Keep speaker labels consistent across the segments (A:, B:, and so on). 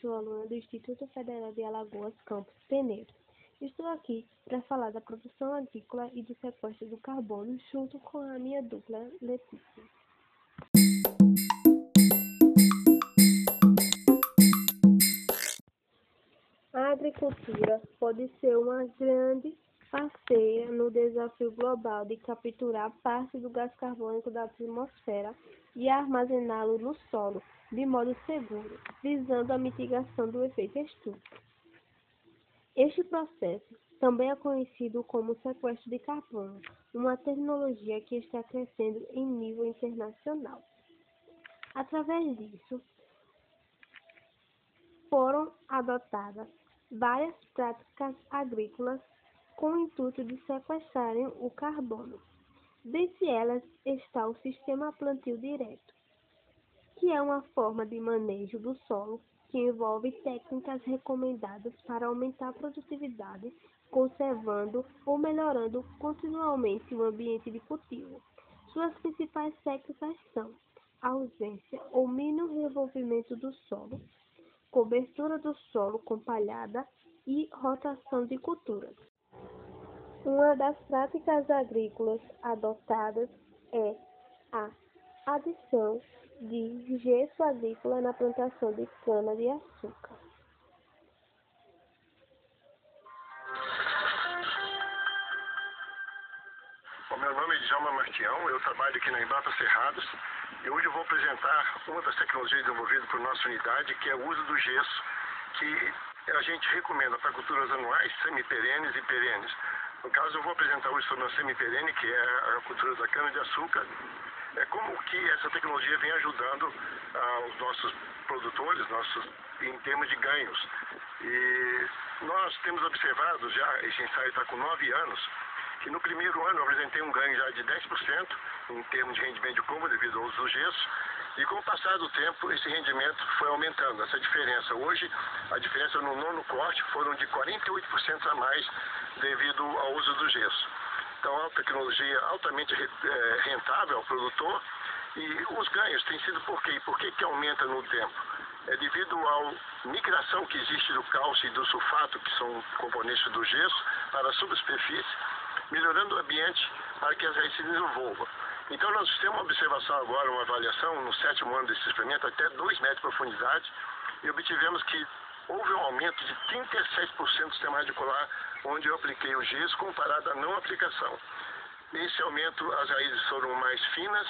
A: sou aluna do Instituto Federal de Alagoas, Campus Penedo. Estou aqui para falar da produção agrícola e do sequestro do carbono junto com a minha dupla Letícia. A agricultura pode ser uma grande parceira no desafio global de capturar parte do gás carbônico da atmosfera e armazená-lo no solo de modo seguro, visando a mitigação do efeito estufa. Este processo também é conhecido como sequestro de carbono, uma tecnologia que está crescendo em nível internacional. Através disso, foram adotadas várias práticas agrícolas com o intuito de sequestrarem o carbono. Dentre elas está o sistema plantio direto, que é uma forma de manejo do solo que envolve técnicas recomendadas para aumentar a produtividade, conservando ou melhorando continuamente o ambiente de cultivo. Suas principais técnicas são a ausência ou mínimo revolvimento do solo, cobertura do solo com palhada e rotação de culturas. Uma das práticas agrícolas adotadas é a adição de gesso agrícola na plantação de cana-de-açúcar.
B: meu nome é Djalma Martião, eu trabalho aqui na Embrapa Cerrados e hoje eu vou apresentar uma das tecnologias desenvolvidas por nossa unidade, que é o uso do gesso, que a gente recomenda para culturas anuais, semiperenes e perenes. No caso, eu vou apresentar hoje sobre a semiperene, que é a cultura da cana-de-açúcar, é como que essa tecnologia vem ajudando ah, os nossos produtores, nossos, em termos de ganhos. E nós temos observado já, esse ensaio está com nove anos, que no primeiro ano eu apresentei um ganho já de 10% em termos de rendimento de como devido ao uso do gesso, e com o passar do tempo, esse rendimento foi aumentando, essa diferença. Hoje, a diferença no nono corte foram de 48% a mais devido ao uso do gesso. Então, é uma tecnologia altamente é, rentável ao produtor e os ganhos têm sido por quê? Por que, que aumenta no tempo? É devido à migração que existe do cálcio e do sulfato, que são componentes do gesso, para a subsuperfície, melhorando o ambiente para que as raízes se desenvolvam. Então nós temos uma observação agora, uma avaliação no sétimo ano desse experimento, até 2 metros de profundidade, e obtivemos que houve um aumento de 36% do sistema radicular onde eu apliquei o gesso comparado à não aplicação. Nesse aumento as raízes foram mais finas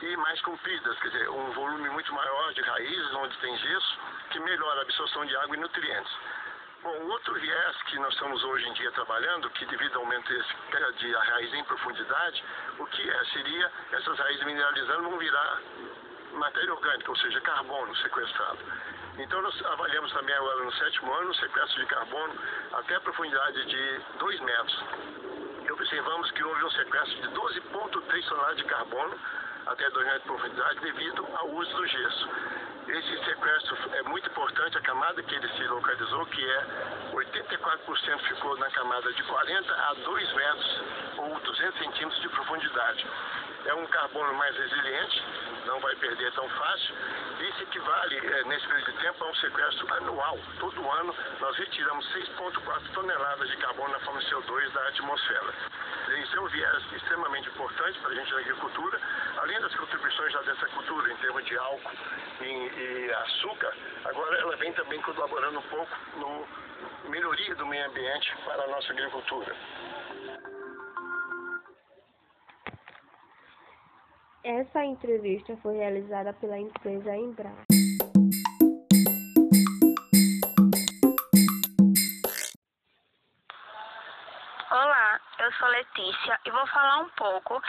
B: e mais compridas, quer dizer, um volume muito maior de raízes onde tem gesso, que melhora a absorção de água e nutrientes. Bom, outro viés que nós estamos hoje em dia trabalhando, que devido ao aumento de raiz em profundidade, o que é? Seria essas raízes mineralizando vão virar matéria orgânica, ou seja, carbono sequestrado. Então nós avaliamos também agora no sétimo ano o sequestro de carbono até a profundidade de 2 metros. E observamos que houve um sequestro de 12,3 toneladas de carbono até 2 metros de profundidade devido ao uso do gesso. Esse sequestro é muito importante, a camada que ele se localizou, que é 84% ficou na camada de 40 a 2 metros ou 200 centímetros de profundidade. É um carbono mais resiliente, não vai perder tão fácil. Isso equivale, é, nesse período de tempo, a um sequestro anual. Todo ano nós retiramos 6,4 toneladas de carbono na forma de CO2 da atmosfera. Um viés extremamente importante para a gente na agricultura, além das contribuições já dessa cultura em termos de álcool e, e açúcar, agora ela vem também colaborando um pouco no melhoria do meio ambiente para a nossa agricultura.
A: Essa entrevista foi realizada pela empresa Embraer.
C: Sou Letícia e vou falar um pouco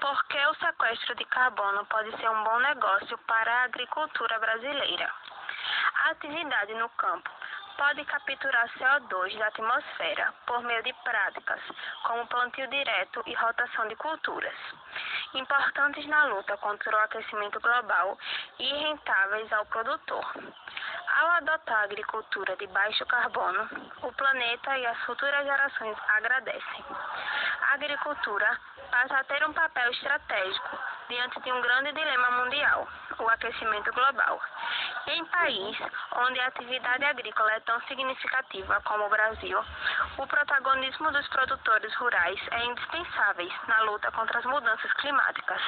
C: porque o sequestro de carbono pode ser um bom negócio para a agricultura brasileira. A atividade no campo pode capturar CO2 da atmosfera por meio de práticas como plantio direto e rotação de culturas, importantes na luta contra o aquecimento global e rentáveis ao produtor. Ao adotar a agricultura de baixo carbono, o planeta e as futuras gerações agradecem. A agricultura passa a ter um papel estratégico diante de um grande dilema mundial, o aquecimento global. Em país onde a atividade agrícola é tão significativa como o Brasil, o protagonismo dos produtores rurais é indispensável na luta contra as mudanças climáticas.